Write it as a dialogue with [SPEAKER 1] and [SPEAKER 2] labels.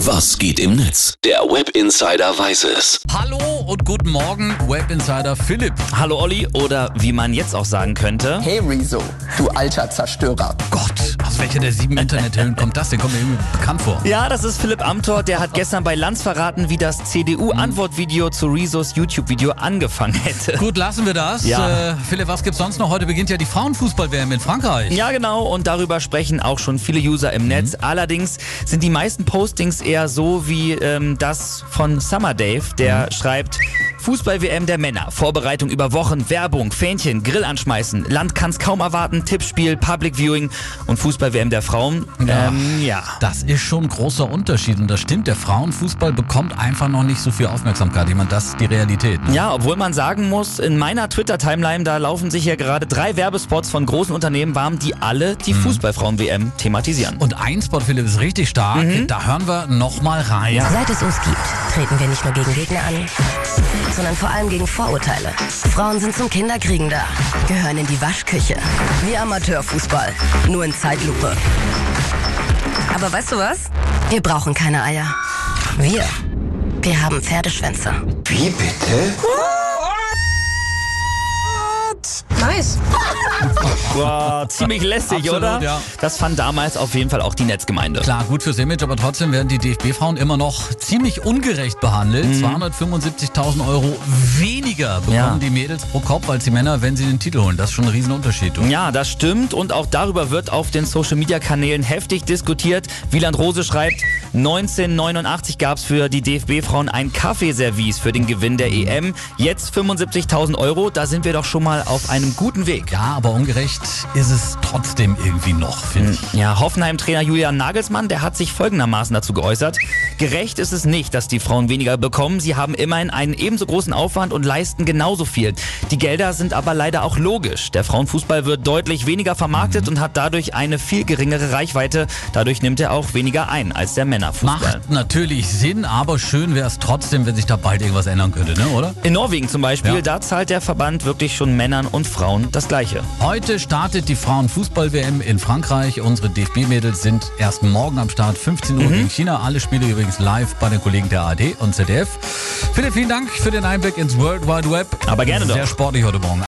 [SPEAKER 1] Was geht im Netz? Der Web Insider weiß es.
[SPEAKER 2] Hallo und guten Morgen, Web Insider Philipp.
[SPEAKER 3] Hallo Olli oder wie man jetzt auch sagen könnte.
[SPEAKER 4] Hey Rezo, du alter Zerstörer.
[SPEAKER 2] Gott, aus welcher der sieben Internethüllen kommt das denn? Kommt mir irgendwie bekannt vor.
[SPEAKER 3] Ja, das ist Philipp Amthor, der hat gestern bei Lanz verraten, wie das CDU-Antwortvideo zu Rezos YouTube-Video angefangen hätte.
[SPEAKER 2] Gut, lassen wir das.
[SPEAKER 3] Ja.
[SPEAKER 2] Äh, Philipp, was gibt's sonst noch? Heute beginnt ja die Frauenfußball-WM in Frankreich.
[SPEAKER 3] Ja, genau, und darüber sprechen auch schon viele User im Netz. Allerdings sind die meisten Postings eher so wie ähm, das von Summer Dave, der schreibt. Fußball-WM der Männer. Vorbereitung über Wochen, Werbung, Fähnchen, Grill anschmeißen. Land kann's kaum erwarten, Tippspiel, Public Viewing und Fußball-WM der Frauen.
[SPEAKER 2] Ja.
[SPEAKER 3] Ähm, ja.
[SPEAKER 2] Das ist schon ein großer Unterschied und das stimmt. Der Frauenfußball bekommt einfach noch nicht so viel Aufmerksamkeit. Ich meine, das ist die Realität. Ne?
[SPEAKER 3] Ja, obwohl man sagen muss, in meiner Twitter-Timeline, da laufen sich ja gerade drei Werbespots von großen Unternehmen warm, die alle die Fußballfrauen-WM thematisieren.
[SPEAKER 2] Und ein Spot, Philipp, ist richtig stark. Da hören wir nochmal rein.
[SPEAKER 5] Seit es uns gibt, treten wir nicht nur gegen Gegner an, sondern vor allem gegen Vorurteile. Frauen sind zum Kinderkriegen da, gehören in die Waschküche. Wie Amateurfußball, nur in Zeitlupe. Aber weißt du was? Wir brauchen keine Eier. Wir, wir haben Pferdeschwänze.
[SPEAKER 4] Wie bitte?
[SPEAKER 5] Nice.
[SPEAKER 3] Wow, ziemlich lästig,
[SPEAKER 2] Absolut,
[SPEAKER 3] oder?
[SPEAKER 2] ja.
[SPEAKER 3] Das fand damals auf jeden Fall auch die Netzgemeinde.
[SPEAKER 2] Klar, gut fürs Image, aber trotzdem werden die DFB-Frauen immer noch ziemlich ungerecht behandelt. 275.000 Euro weniger bekommen
[SPEAKER 3] Ja.
[SPEAKER 2] die Mädels pro Kopf als die Männer, wenn sie den Titel holen. Das ist schon ein Riesenunterschied. Du.
[SPEAKER 3] Ja, das stimmt und auch darüber wird auf den Social-Media-Kanälen heftig diskutiert. Wieland Rose schreibt, 1989 gab es für die DFB-Frauen ein Kaffeeservice für den Gewinn der EM. Jetzt 75.000 Euro, da sind wir doch schon mal auf einem guten Weg.
[SPEAKER 2] Ja, aber ungerecht ist es trotzdem irgendwie noch, finde ich.
[SPEAKER 3] Ja, Hoffenheim-Trainer Julian Nagelsmann, der hat sich folgendermaßen dazu geäußert. Gerecht ist es nicht, dass die Frauen weniger bekommen. Sie haben immerhin einen ebenso großen Aufwand und leisten genauso viel. Die Gelder sind aber leider auch logisch. Der Frauenfußball wird deutlich weniger vermarktet und hat dadurch eine viel geringere Reichweite. Dadurch nimmt er auch weniger ein als der Männerfußball.
[SPEAKER 2] Macht natürlich Sinn, aber schön wäre es trotzdem, wenn sich da bald irgendwas ändern könnte, ne, oder?
[SPEAKER 3] In Norwegen zum Beispiel,
[SPEAKER 2] Ja.
[SPEAKER 3] da zahlt der Verband wirklich schon Männern und Frauen das Gleiche.
[SPEAKER 2] Heute startet die Frauenfußball-WM in Frankreich. Unsere DFB-Mädels sind erst morgen am Start, 15
[SPEAKER 3] Mhm.
[SPEAKER 2] Uhr gegen China. Alle Spiele übrigens live bei den Kollegen der ARD und ZDF. Philipp, vielen Dank für den Einblick ins World Wide Web.
[SPEAKER 3] Aber gerne doch.
[SPEAKER 2] Sehr sportlich heute Morgen.